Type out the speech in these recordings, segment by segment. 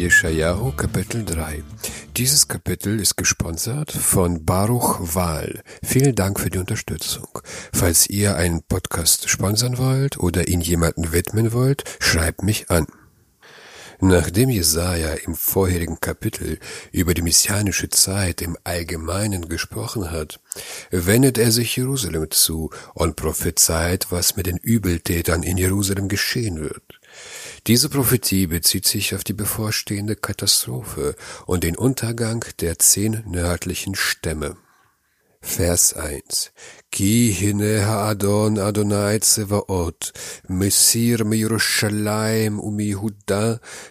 Jeschajahu Kapitel 3. Dieses Kapitel ist gesponsert von Baruch Wahl. Vielen Dank für die Unterstützung. Falls ihr einen Podcast sponsern wollt oder ihn jemanden widmen wollt, schreibt mich an. Nachdem Jesaja im vorherigen Kapitel über die messianische Zeit im Allgemeinen gesprochen hat, wendet er sich Jerusalem zu und prophezeit, was mit den Übeltätern in Jerusalem geschehen wird. Diese Prophetie bezieht sich auf die bevorstehende Katastrophe und den Untergang der zehn nördlichen Stämme. Vers 1 Ki hineha Adon Adonai Tzevaot Messir me Yerushalayim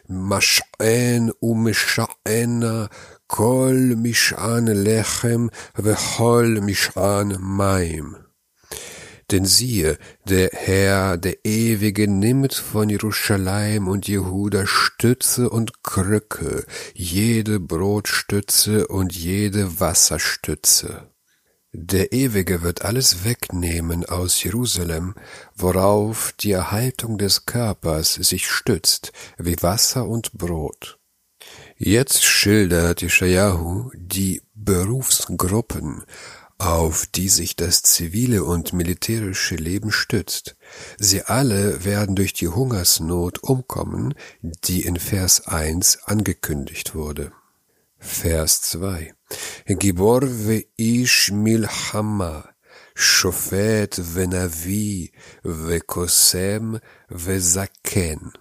Mash'en um Kol Mish'an Lechem Vechol Mish'an Maim denn siehe, der Herr, der Ewige, nimmt von Jerusalem und Jehuda Stütze und Krücke, jede Brotstütze und jede Wasserstütze. Der Ewige wird alles wegnehmen aus Jerusalem, worauf die Erhaltung des Körpers sich stützt, wie Wasser und Brot. Jetzt schildert Ishayahu die Berufsgruppen, auf die sich das zivile und militärische Leben stützt. Sie alle werden durch die Hungersnot umkommen, die in Vers 1 angekündigt wurde. Vers 2 Gibor ve'ish milchama, shofet venavi, vekosem vezaken.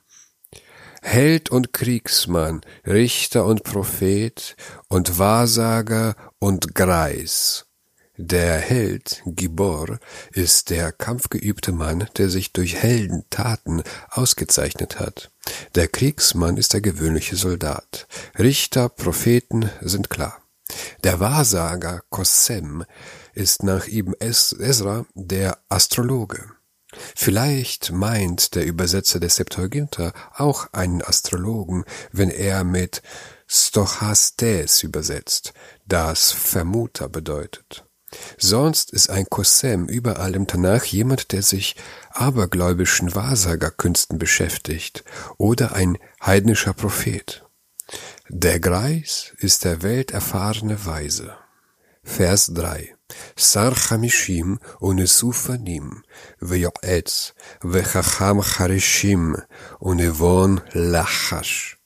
Held und Kriegsmann, Richter und Prophet und Wahrsager und Greis der Held, Gibor, ist der kampfgeübte Mann, der sich durch Heldentaten ausgezeichnet hat. Der Kriegsmann ist der gewöhnliche Soldat. Richter, Propheten sind klar. Der Wahrsager Kosem ist nach Ibn Ezra der Astrologe. Vielleicht meint der Übersetzer des Septuaginta auch einen Astrologen, wenn er mit Stochastes übersetzt, das Vermuter bedeutet. Sonst ist ein Kosem überall im Tanach jemand, der sich abergläubischen Wahrsagerkünsten beschäftigt oder ein heidnischer Prophet. Der Greis ist der welterfahrene Weise. Vers 3 Sar Chamishim unesufanim veyoetz vechacham charishim unevon lachash.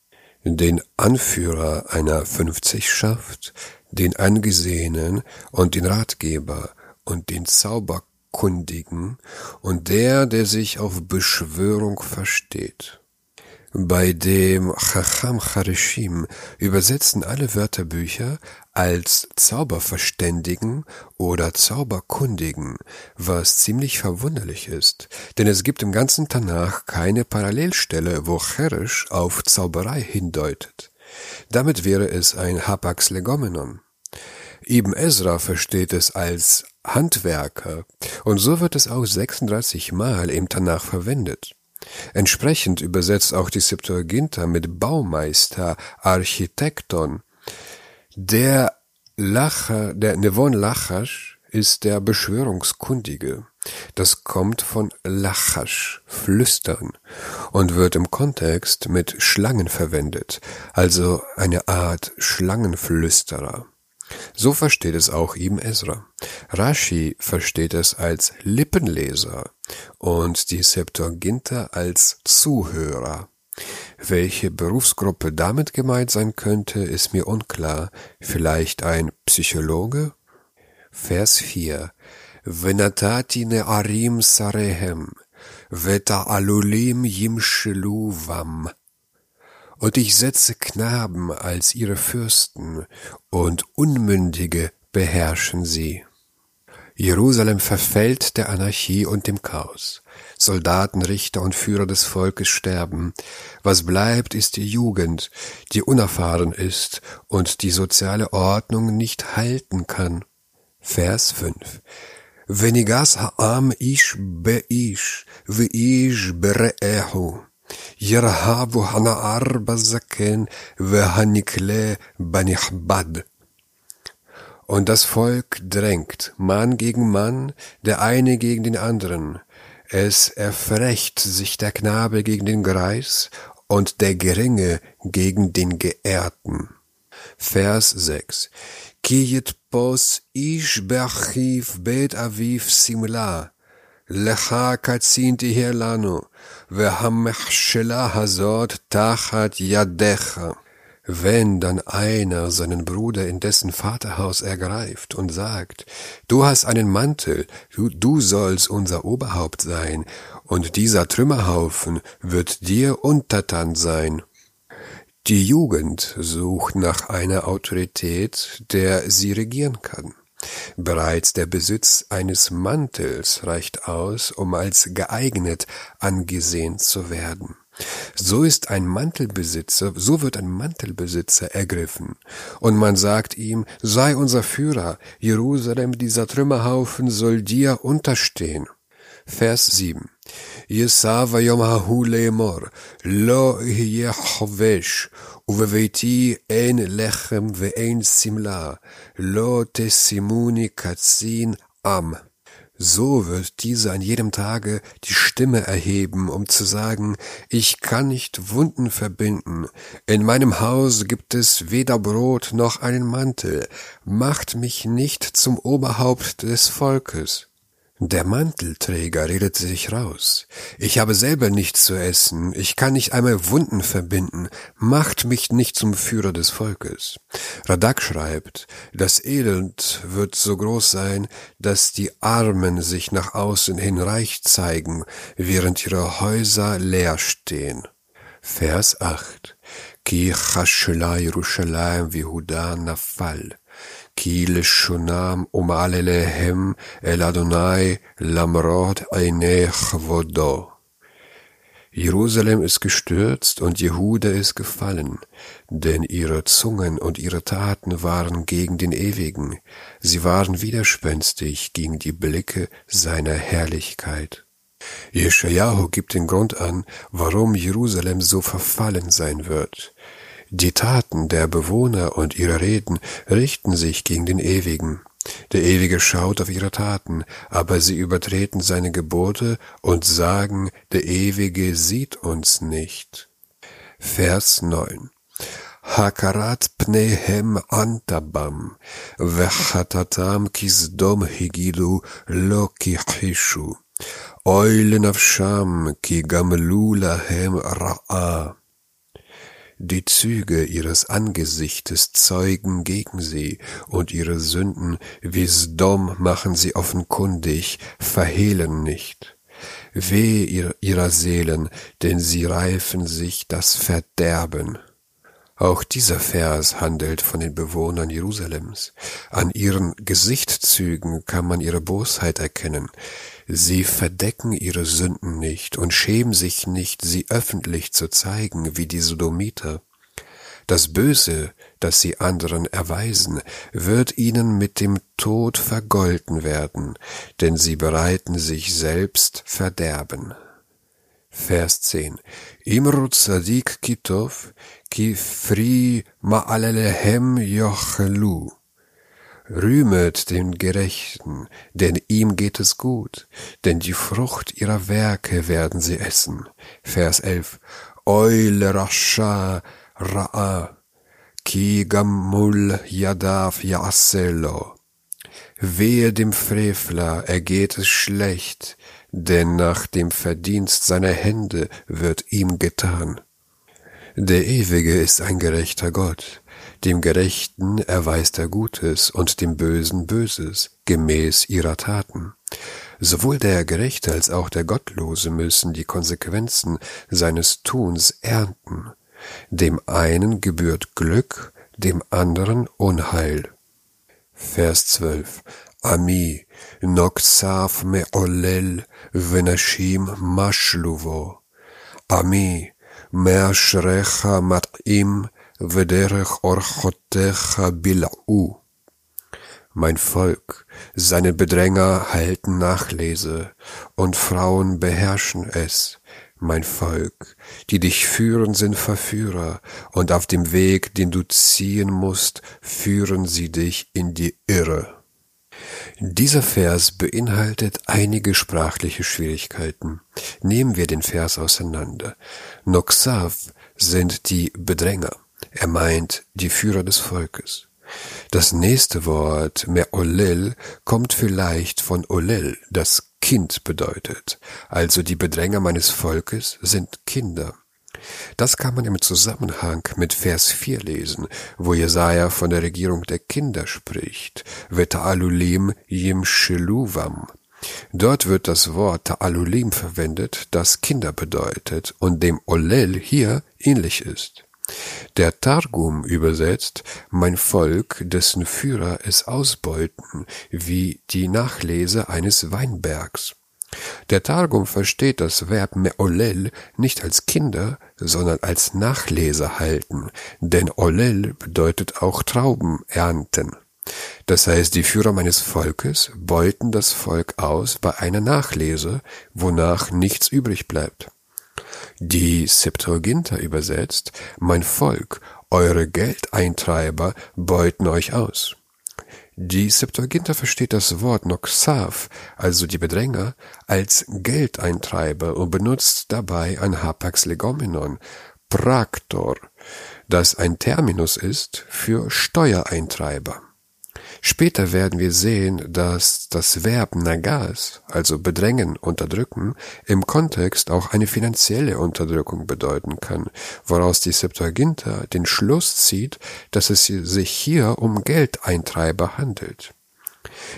Den Anführer einer Fünfzigschaft, den Angesehenen und den Ratgeber und den Zauberkundigen und der, der sich auf Beschwörung versteht. Bei dem Chacham Charishim übersetzen alle Wörterbücher als Zauberverständigen oder Zauberkundigen, was ziemlich verwunderlich ist, denn es gibt im ganzen Tanach keine Parallelstelle, wo Cherish auf Zauberei hindeutet. Damit wäre es ein Hapax Legomenon. Ibn Ezra versteht es als Handwerker und so wird es auch 36 Mal im Tanach verwendet. Entsprechend übersetzt auch die Septuaginta mit Baumeister, Architekton. Der Lacher, der Nevon Lachash ist der Beschwörungskundige. Das kommt von Lachash, flüstern, und wird im Kontext mit Schlangen verwendet, also eine Art Schlangenflüsterer. So versteht es auch Ibn Ezra. Rashi versteht es als Lippenleser und die Septuaginta als Zuhörer. Welche Berufsgruppe damit gemeint sein könnte, ist mir unklar. Vielleicht ein Psychologe? Vers 4 ונתתי נערים שריהם, ואת העלולים ימשלו בם und ich setze Knaben als ihre Fürsten, und Unmündige beherrschen sie. Jerusalem verfällt der Anarchie und dem Chaos. Soldaten, Richter und Führer des Volkes sterben. Was bleibt, ist die Jugend, die unerfahren ist und die soziale Ordnung nicht halten kann. Vers 5 וניגס העם איש באיש, ואיש ברעהו. ירהבו הנער בזקן והנקלה בנכבד. Und das Volk drängt, Mann gegen Mann, der eine gegen den anderen. Es erfrecht sich der Knabe gegen den Greis und der Geringe gegen den Geehrten. Vers 6. Ki pos ish be'achiv bet aviv simla, lecha katzinti herlanu, והמכשלה הזאת tachat yadecha. Wenn dann einer seinen Bruder in dessen Vaterhaus ergreift und sagt, du hast einen Mantel, du, du sollst unser Oberhaupt sein, und dieser Trümmerhaufen wird dir untertan sein. die Jugend sucht nach einer Autorität, der sie regieren kann. Bereits der Besitz eines Mantels reicht aus, um als geeignet angesehen zu werden. So ist ein Mantelbesitzer, so wird ein Mantelbesitzer ergriffen. Und man sagt ihm, sei unser Führer, Jerusalem, dieser Trümmerhaufen soll dir unterstehen. Vers 7. יישא ביום ההוא לאמור, לא יהיה חובש, ובביתי אין לחם ואין שמלה, לא תשימוני קצין עם. So wird dieser an jedem Tage die Stimme erheben, um zu sagen, ich kann nicht Wunden verbinden, in meinem Haus gibt es weder Brot noch einen Mantel, macht mich nicht zum Oberhaupt des Volkes. Der Mantelträger redet sich raus. Ich habe selber nichts zu essen, ich kann nicht einmal Wunden verbinden, macht mich nicht zum Führer des Volkes. Radak schreibt, das Elend wird so groß sein, dass die Armen sich nach außen hin reich zeigen, während ihre Häuser leer stehen. Vers 8 Ki Yerushalayim vihuda nafal כי לשונם ומעלליהם אל אדוני למרות עיני כבודו. Jerusalem ist gestürzt und Jehuda ist gefallen, denn ihre Zungen und ihre Taten waren gegen den Ewigen, sie waren widerspenstig gegen die Blicke seiner Herrlichkeit. Jeschajahu gibt den Grund an, warum Jerusalem so verfallen sein wird. Die Taten der Bewohner und ihre Reden richten sich gegen den Ewigen. Der Ewige schaut auf ihre Taten, aber sie übertreten seine Gebote und sagen, der Ewige sieht uns nicht. Vers 9 Hakarat pnehem antabam, vechatatam kisdom higidu lo kihishu, oil nafsham ki gamlu lahem ra'a. Die Züge ihres Angesichtes zeugen gegen sie, und ihre Sünden wie Sdom machen sie offenkundig, verhehlen nicht. Weh ihrer Seelen, denn sie reifen sich das Verderben. Auch dieser Vers handelt von den Bewohnern Jerusalems. An ihren Gesichtszügen kann man ihre Bosheit erkennen. Sie verdecken ihre Sünden nicht und schämen sich nicht, sie öffentlich zu zeigen, wie die Sodomiter. Das Böse, das sie anderen erweisen, wird ihnen mit dem Tod vergolten werden, denn sie bereiten sich selbst Verderben. Vers 10. Imru tzadik kitov, ki fri ma'alelehem yochelu. Rühmet den Gerechten, denn ihm geht es gut, denn die Frucht ihrer Werke werden sie essen. Vers 11. Eule rasha ra'a, ki gammul yadav yaselo. Wehe dem Frevler, ergeht es schlecht, denn nach dem Verdienst seiner Hände wird ihm getan. Der Ewige ist ein gerechter Gott, dem Gerechten erweist er Gutes und dem Bösen Böses, gemäß ihrer Taten. Sowohl der Gerechte als auch der Gottlose müssen die Konsequenzen seines Tuns ernten. Dem einen gebührt Glück, dem anderen Unheil. Vers 12. Ami, noksav me'olel, venashim mashluvo. Ami, me'ashrecha mat'im, vederech orchotecha bil'u. Mein Volk, seine Bedränger halten Nachlese, und Frauen beherrschen es. Mein Volk, die dich führen, sind Verführer, und auf dem Weg, den du ziehen musst, führen sie dich in die Irre. Dieser Vers beinhaltet einige sprachliche Schwierigkeiten. Nehmen wir den Vers auseinander. Noxav sind die Bedränger. Er meint die Führer des Volkes. Das nächste Wort, Me'olel, kommt vielleicht von Olel, das Kind bedeutet. Also die Bedränger meines Volkes sind Kinder. Das kann man im Zusammenhang mit Vers 4 lesen, wo Jesaja von der Regierung der Kinder spricht. Veta'alulim yimshiluvam. Dort wird das Wort Ta'alulim verwendet, das Kinder bedeutet und dem Olel hier ähnlich ist. Der Targum übersetzt, mein Volk, dessen Führer es ausbeuten, wie die Nachlese eines Weinbergs. Der Targum versteht das Verb me'olel nicht als Kinder, sondern als Nachleser halten, denn olel bedeutet auch Trauben ernten. Das heißt, die Führer meines Volkes beuten das Volk aus bei einer Nachlese, wonach nichts übrig bleibt. Die Septuaginta übersetzt, mein Volk, eure Geldeintreiber beuten euch aus. Die Septuaginta versteht das Wort Noxav, also die Bedränger, als Geldeintreiber und benutzt dabei ein Hapax Legomenon, Praktor, das ein Terminus ist für Steuereintreiber. Später werden wir sehen, dass das Verb nagas, also bedrängen, unterdrücken, im Kontext auch eine finanzielle Unterdrückung bedeuten kann, woraus die Septuaginta den Schluss zieht, dass es sich hier um Geldeintreiber handelt.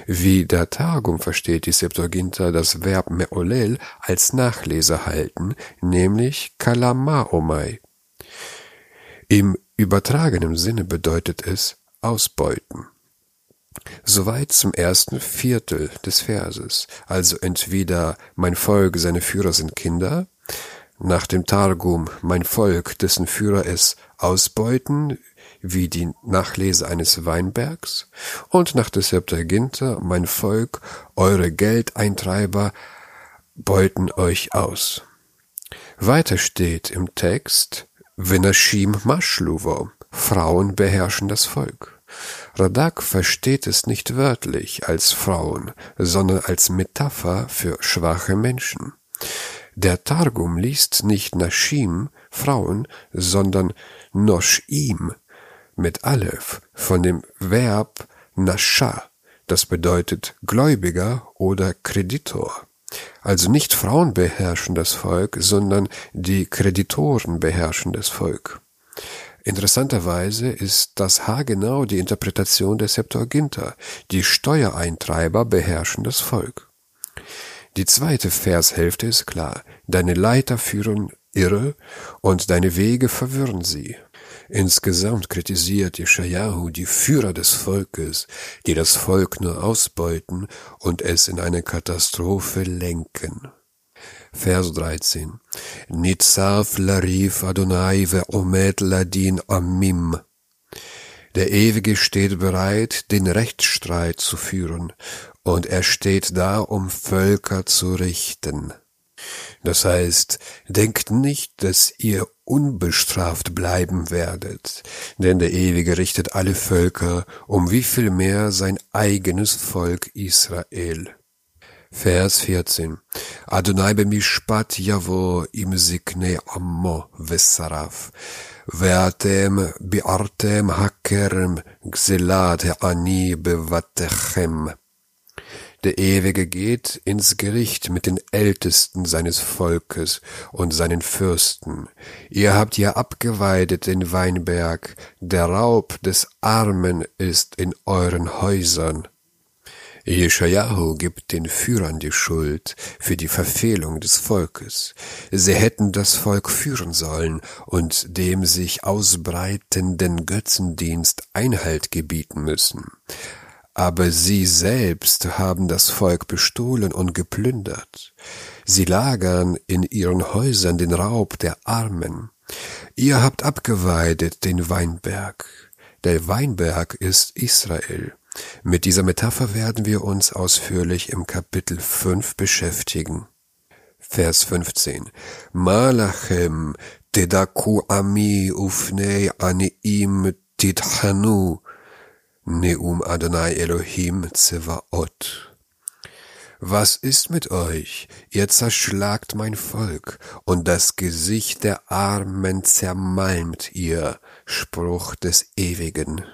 Wie der Targum versteht die Septuaginta das Verb me'olel als Nachleser halten, nämlich kalamaomai. Im übertragenen Sinne bedeutet es ausbeuten. Soweit zum ersten Viertel des Verses. Also entweder mein Volk, seine Führer sind Kinder, nach dem Targum mein Volk, dessen Führer es ausbeuten, wie die Nachlese eines Weinbergs, und nach der Septuaginta mein Volk, eure Geldeintreiber beuten euch aus. Weiter steht im Text, Venashim Maschluvo, Frauen beherrschen das Volk. Radak versteht es nicht wörtlich als Frauen, sondern als Metapher für schwache Menschen. Der Targum liest nicht Nashim, Frauen, sondern Noshim mit Aleph von dem Verb Nasha, das bedeutet Gläubiger oder Kreditor. Also nicht Frauen beherrschen das Volk, sondern die Kreditoren beherrschen das Volk. Interessanterweise ist das haargenau die Interpretation der Septuaginta. Die Steuereintreiber beherrschen das Volk. Die zweite Vershälfte ist klar. Deine Leiter führen irre und deine Wege verwirren sie. Insgesamt kritisiert Yeshayahu die Führer des Volkes, die das Volk nur ausbeuten und es in eine Katastrophe lenken. Vers 13. Nitzav larif Adonai ve'omet ladin amim. Der Ewige steht bereit, den Rechtsstreit zu führen, und er steht da, um Völker zu richten. Das heißt, denkt nicht, dass ihr unbestraft bleiben werdet, denn der Ewige richtet alle Völker, um wie viel mehr sein eigenes Volk Israel. Vers 14. Adonai b'mishpat yavo im ziknei ammo v'saraf. Ve'atem bi'artem hakerem gzelat ha'ani bevatechem. Der Ewige geht ins Gericht mit den Ältesten seines Volkes und seinen Fürsten. Ihr habt ja abgeweidet den Weinberg, der Raub des Armen ist in euren Häusern. Jeschajahu gibt den Führern die Schuld für die Verfehlung des Volkes. Sie hätten das Volk führen sollen und dem sich ausbreitenden Götzendienst Einhalt gebieten müssen. Aber sie selbst haben das Volk bestohlen und geplündert. Sie lagern in ihren Häusern den Raub der Armen. Ihr habt abgeweidet den Weinberg. Der Weinberg ist Israel. Mit dieser Metapher werden wir uns ausführlich im Kapitel 5 beschäftigen. Vers 15. Malachem tedaku ami ufnei aniim tithanu neum Adonai Elohim Zevaot. Was ist mit euch? Ihr zerschlagt mein Volk, und das Gesicht der Armen zermalmt ihr, Spruch des Ewigen.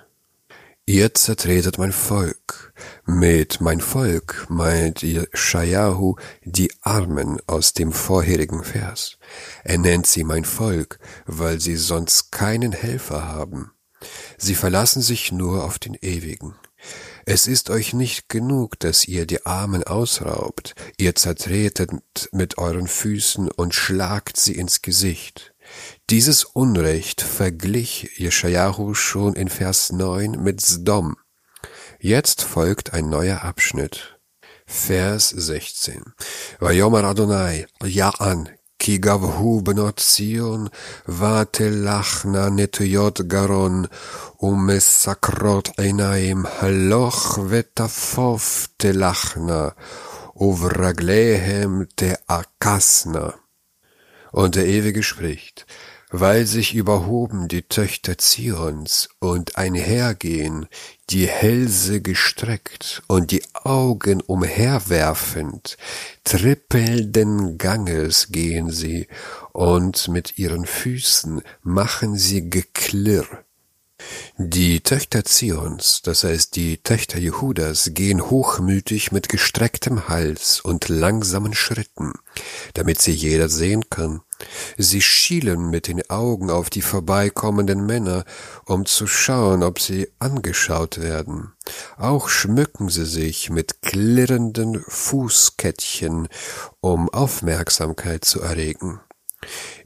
Ihr zertretet mein Volk. Mit mein Volk meint Shayahu die Armen aus dem vorherigen Vers. Er nennt sie mein Volk, weil sie sonst keinen Helfer haben. Sie verlassen sich nur auf den Ewigen. Es ist euch nicht genug, dass ihr die Armen ausraubt, ihr zertretet mit euren Füßen und schlagt sie ins Gesicht. Dieses Unrecht verglich Jeschajahu schon in Vers 9 mit Sdom. Jetzt folgt ein neuer Abschnitt. Vers 16. Vayomer Adonai, Ja'an, כי גבהו בנות ציון, ותלכנה נטויות גרון, ומסקרות עיניים, הלוך ותפוף תלכנה, וברגליהם תעקסנה. Und der Ewige spricht, weil sich überhoben die Töchter Zions und einhergehen, die Hälse gestreckt und die Augen umherwerfend, trippelnden Ganges gehen sie, und mit ihren Füßen machen sie Geklirr. Die Töchter Zions, das heißt die Töchter Jehudas, gehen hochmütig mit gestrecktem Hals und langsamen Schritten, damit sie jeder sehen kann. Sie schielen mit den Augen auf die vorbeikommenden Männer, um zu schauen, ob sie angeschaut werden. Auch schmücken sie sich mit klirrenden Fußkettchen, um Aufmerksamkeit zu erregen.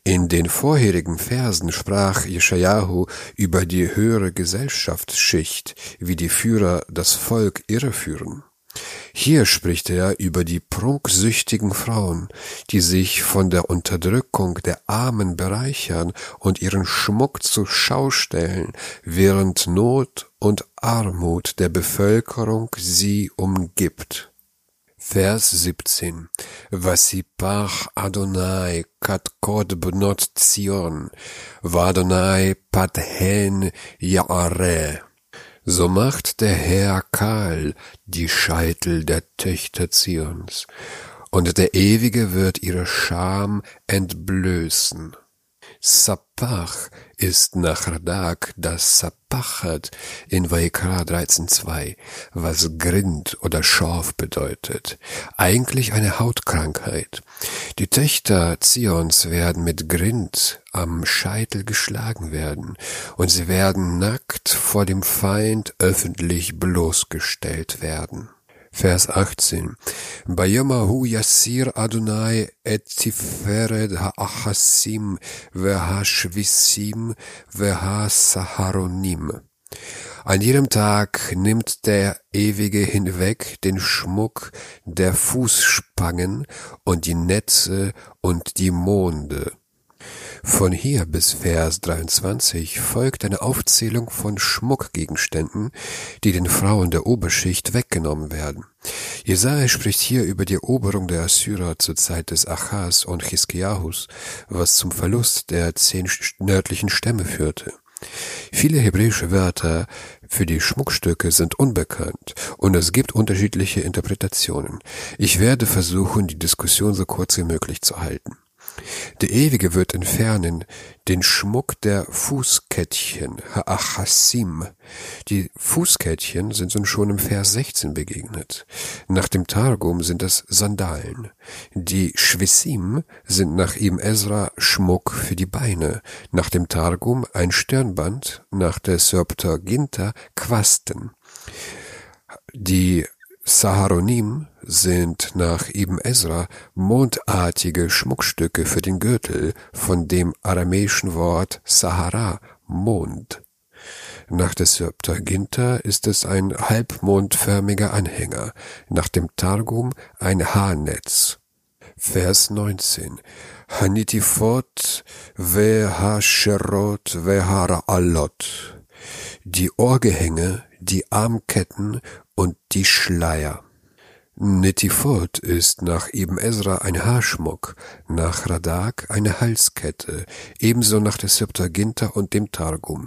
In den vorherigen Versen sprach Jeschajahu über die höhere Gesellschaftsschicht, wie die Führer das Volk irreführen. Hier spricht er über die prunksüchtigen Frauen, die sich von der Unterdrückung der Armen bereichern und ihren Schmuck zur Schau stellen, während Not und Armut der Bevölkerung sie umgibt. Vers 17. Vasipach Adonai kat kod bnot Zion, vadonai pat hen Yaare. So macht der Herr kahl die Scheitel der Töchter Zions, und der Ewige wird ihre Scham entblößen. Sapach ist nach Radak das Sapachat in Vaikra 13.2, was Grind oder Schorf bedeutet. Eigentlich eine Hautkrankheit. Die Töchter Zions werden mit Grind am Scheitel geschlagen werden und sie werden nackt vor dem Feind öffentlich bloßgestellt werden. Vers 18. Bayamahu Yassir Adonai et Tiferet ha'achasim ve'hashvisim ve'hasaharonim. An jedem Tag nimmt der Ewige hinweg den Schmuck der Fußspangen und die Netze und die Monde. Von hier bis Vers 23 folgt eine Aufzählung von Schmuckgegenständen, die den Frauen der Oberschicht weggenommen werden. Jesaja spricht hier über die Eroberung der Assyrer zur Zeit des Achas und Chiskiahus, was zum Verlust der zehn nördlichen Stämme führte. Viele hebräische Wörter für die Schmuckstücke sind unbekannt und es gibt unterschiedliche Interpretationen. Ich werde versuchen, die Diskussion so kurz wie möglich zu halten. Der Ewige wird entfernen den Schmuck der Fußkettchen, Ha'achassim. Die Fußkettchen sind uns schon im Vers 16 begegnet. Nach dem Targum sind das Sandalen. Die Schwissim sind nach ihm Ezra Schmuck für die Beine. Nach dem Targum ein Stirnband, nach der Septuaginta Quasten. Die Saharonim sind nach Ibn Ezra mondartige Schmuckstücke für den Gürtel von dem aramäischen Wort Sahara, Mond. Nach der Septuaginta ist es ein halbmondförmiger Anhänger, nach dem Targum ein Haarnetz. Vers 19. Hanitifot vehasherot veharaalot. Die Ohrgehänge, die Armketten und die Schleier. Netifot ist nach Ibn Ezra ein Haarschmuck, nach Radak eine Halskette, ebenso nach der Septuaginta und dem Targum.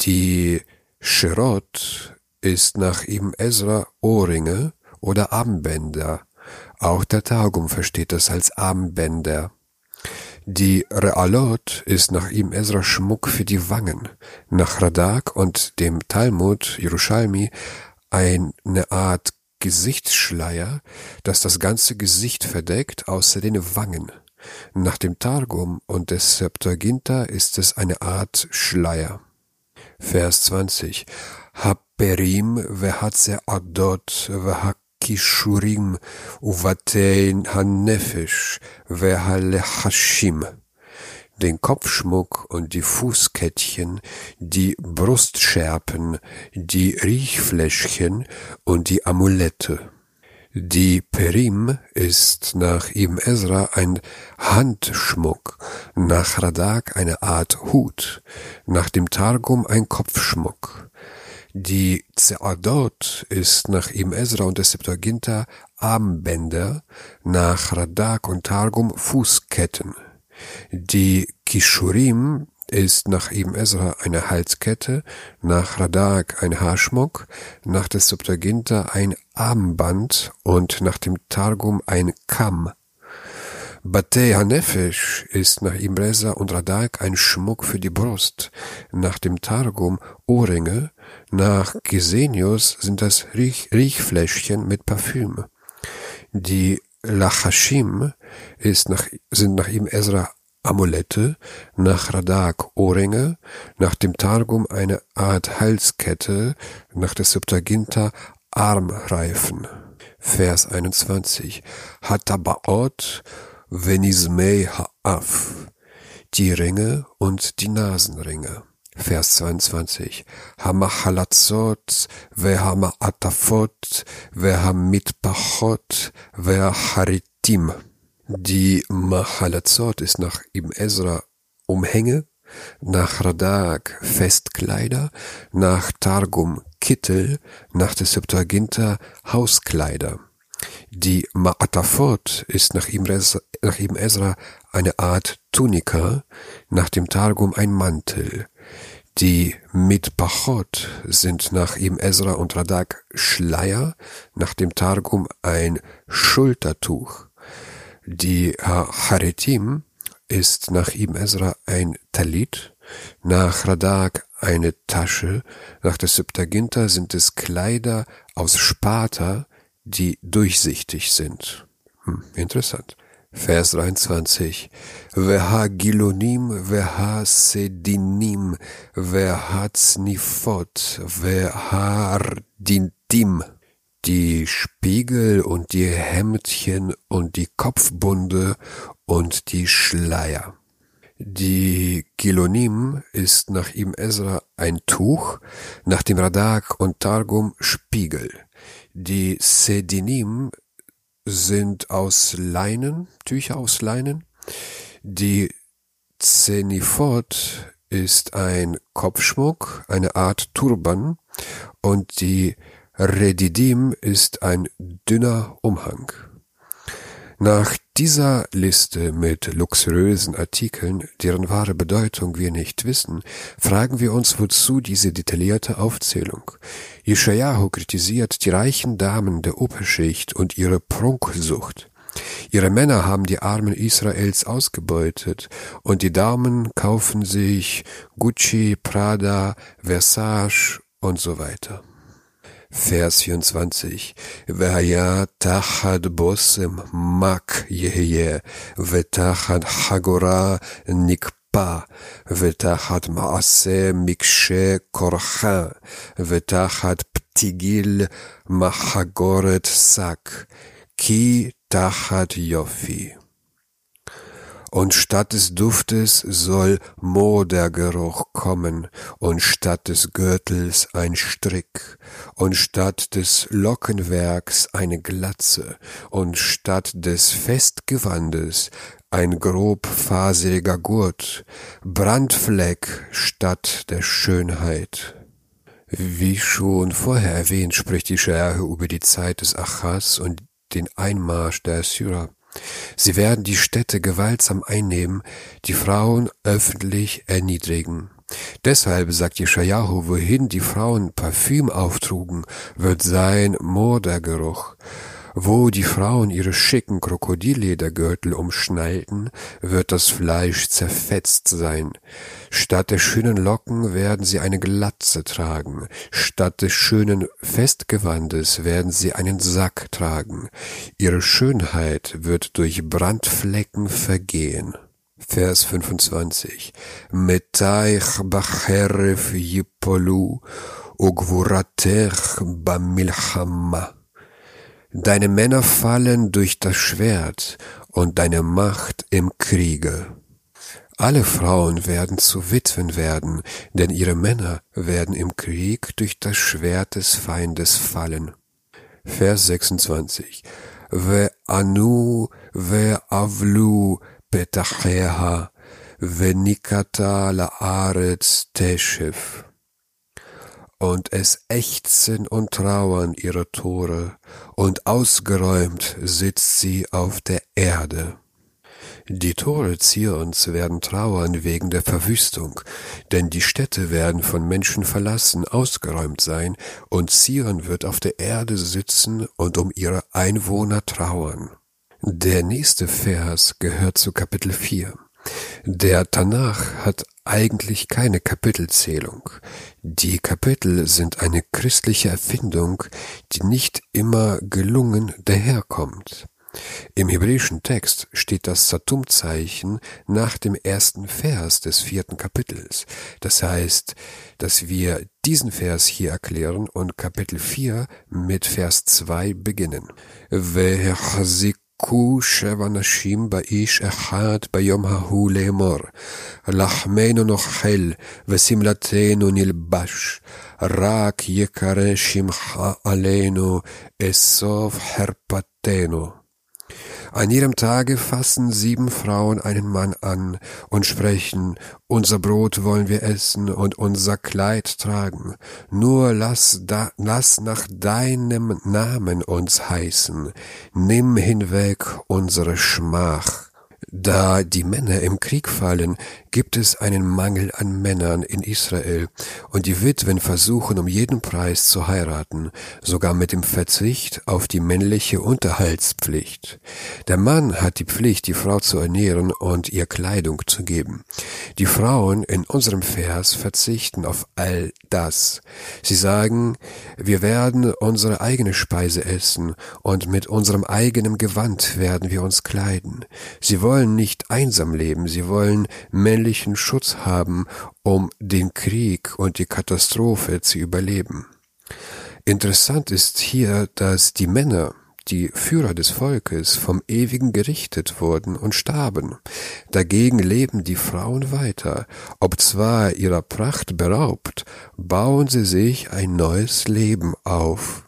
Die Sherot ist nach Ibn Ezra Ohrringe oder Armbänder. Auch der Targum versteht das als Armbänder. Die Realot ist nach ihm Ezra Schmuck für die Wangen, nach Radak und dem Talmud Yerushalmi eine Art Gesichtsschleier, das das ganze Gesicht verdeckt, außer den Wangen. Nach dem Targum und des Septuaginta ist es eine Art Schleier. Vers 20. Haperim vehatze adot vehakishurim uvatein hanefesh vehalechashim den Kopfschmuck und die Fußkettchen, die Brustschärpen, die Riechfläschchen und die Amulette. Die Perim ist nach Ibn Ezra ein Handschmuck, nach Radak eine Art Hut, nach dem Targum ein Kopfschmuck. Die Zeadot ist nach Ibn Ezra und der Septuaginta Armbänder, nach Radak und Targum Fußketten. Die Kishurim ist nach Ibn Ezra eine Halskette, nach Radak ein Haarschmuck, nach der Septuaginta ein Armband und nach dem Targum ein Kamm. Batei Hanefesh ist nach Imreza und Radak ein Schmuck für die Brust, nach dem Targum Ohrringe, nach Gesenius sind das Riech Riechfläschchen mit Parfüm. Die Lachashim ist nach, sind nach ihm Ezra Amulette, nach Radak Ohrringe, nach dem Targum eine Art Halskette, nach der Septuaginta Armreifen. Vers 21. Hatabaot venismei ha'af. Die Ringe und die Nasenringe. Vers 22. Hamachalatzot, vehama'atafot, vehamitpachot, veharitim. Die Mahalatzot ist nach Ibn Ezra Umhänge, nach Radak Festkleider, nach Targum Kittel, nach der Septuaginta Hauskleider. Die Ma'atafot ist nach Ibn, Ezra, eine Art Tunika, nach dem Targum ein Mantel. Die Mitpachot sind nach Ibn Ezra und Radak Schleier, nach dem Targum ein Schultertuch. Die Haretim ist nach Ibn Ezra ein Talit, nach Radak eine Tasche, nach der Septuaginta sind es Kleider aus Sparta, die durchsichtig sind. Hm, interessant. Vers 23. Veha Gilonim, Veha Sedinim, Veha Znifot, Veha Ardintim die Spiegel und die Hemdchen und die Kopfbunde und die Schleier. Die Gilonim ist nach ihm Ezra ein Tuch, nach dem Radak und Targum Spiegel. Die Sedinim sind aus Leinen, Tücher aus Leinen. Die Zenifot ist ein Kopfschmuck, eine Art Turban und die Redidim ist ein dünner Umhang. Nach dieser Liste mit luxuriösen Artikeln, deren wahre Bedeutung wir nicht wissen, fragen wir uns, wozu diese detaillierte Aufzählung. Yeshayahu kritisiert die reichen Damen der Oberschicht und ihre Prunksucht. Ihre Männer haben die Armen Israels ausgebeutet und die Damen kaufen sich Gucci, Prada, Versace und so weiter. Vers 24. והיה תחת בושם מק יהיה, ותחת חגורה נקפא, ותחת מעשה מקשה כורחה, ותחת פתיגיל מחגורת שק, כי תחת יופי. Und statt des Duftes soll Modergeruch kommen, und statt des Gürtels ein Strick, und statt des Lockenwerks eine Glatze, und statt des Festgewandes ein grobfaseriger Gurt, Brandfleck statt der Schönheit. Wie schon vorher erwähnt, spricht die Scherhe über die Zeit des Achas und den Einmarsch der Assyrer. Sie werden die Städte gewaltsam einnehmen, die Frauen öffentlich erniedrigen. Deshalb sagt Jeschajahu, wohin die Frauen Parfüm auftrugen, wird sein Modergeruch. Wo die Frauen ihre schicken Krokodilledergürtel umschnallten, wird das Fleisch zerfetzt sein. Statt der schönen Locken werden sie eine Glatze tragen. Statt des schönen Festgewandes werden sie einen Sack tragen. Ihre Schönheit wird durch Brandflecken vergehen. Vers 25. Metaich bacheref yipolu ugvuratech bamilchama. Deine Männer fallen durch das Schwert und deine Macht im Kriege. Alle Frauen werden zu Witwen werden, denn ihre Männer werden im Krieg durch das Schwert des Feindes fallen. Vers 26. Ve anu ve avlu petacheha ve nikata la aretz teshev und es ächzen und trauern ihre Tore, und ausgeräumt sitzt sie auf der Erde. Die Tore Zions werden trauern wegen der Verwüstung, denn die Städte werden von Menschen verlassen, ausgeräumt sein, und Zion wird auf der Erde sitzen und um ihre Einwohner trauern. Der nächste Vers gehört zu Kapitel 4. Der Tanach hat eigentlich keine Kapitelzählung. Die Kapitel sind eine christliche Erfindung, die nicht immer gelungen daherkommt. Im hebräischen Text steht das Satum-Zeichen nach dem ersten Vers des vierten Kapitels. Das heißt, dass wir diesen Vers hier erklären und Kapitel 4 mit Vers 2 beginnen. קחו שבע נשים באיש אחד ביום ההוא לאמור, לחמנו נאכל ושמלתנו נלבש, רק יקרא שמך עלינו, אסוף חרפתנו. An jedem Tage fassen sieben Frauen einen Mann an und sprechen, unser Brot wollen wir essen und unser Kleid tragen. Nur lass, da, lass nach deinem Namen uns heißen. Nimm hinweg unsere Schmach. Da die Männer im Krieg fallen, gibt es einen Mangel an Männern in Israel, und die Witwen versuchen um jeden Preis zu heiraten, sogar mit dem Verzicht auf die männliche Unterhaltspflicht. Der Mann hat die Pflicht, die Frau zu ernähren und ihr Kleidung zu geben. Die Frauen in unserem Vers verzichten auf all das. Sie sagen, wir werden unsere eigene Speise essen und mit unserem eigenen Gewand werden wir uns kleiden. Sie wollen nicht einsam leben, sie wollen männlichen Schutz haben, um den Krieg und die Katastrophe zu überleben. Interessant ist hier, dass die Männer, die Führer des Volkes, vom Ewigen gerichtet wurden und starben. Dagegen leben die Frauen weiter. Ob zwar ihrer Pracht beraubt, bauen sie sich ein neues Leben auf.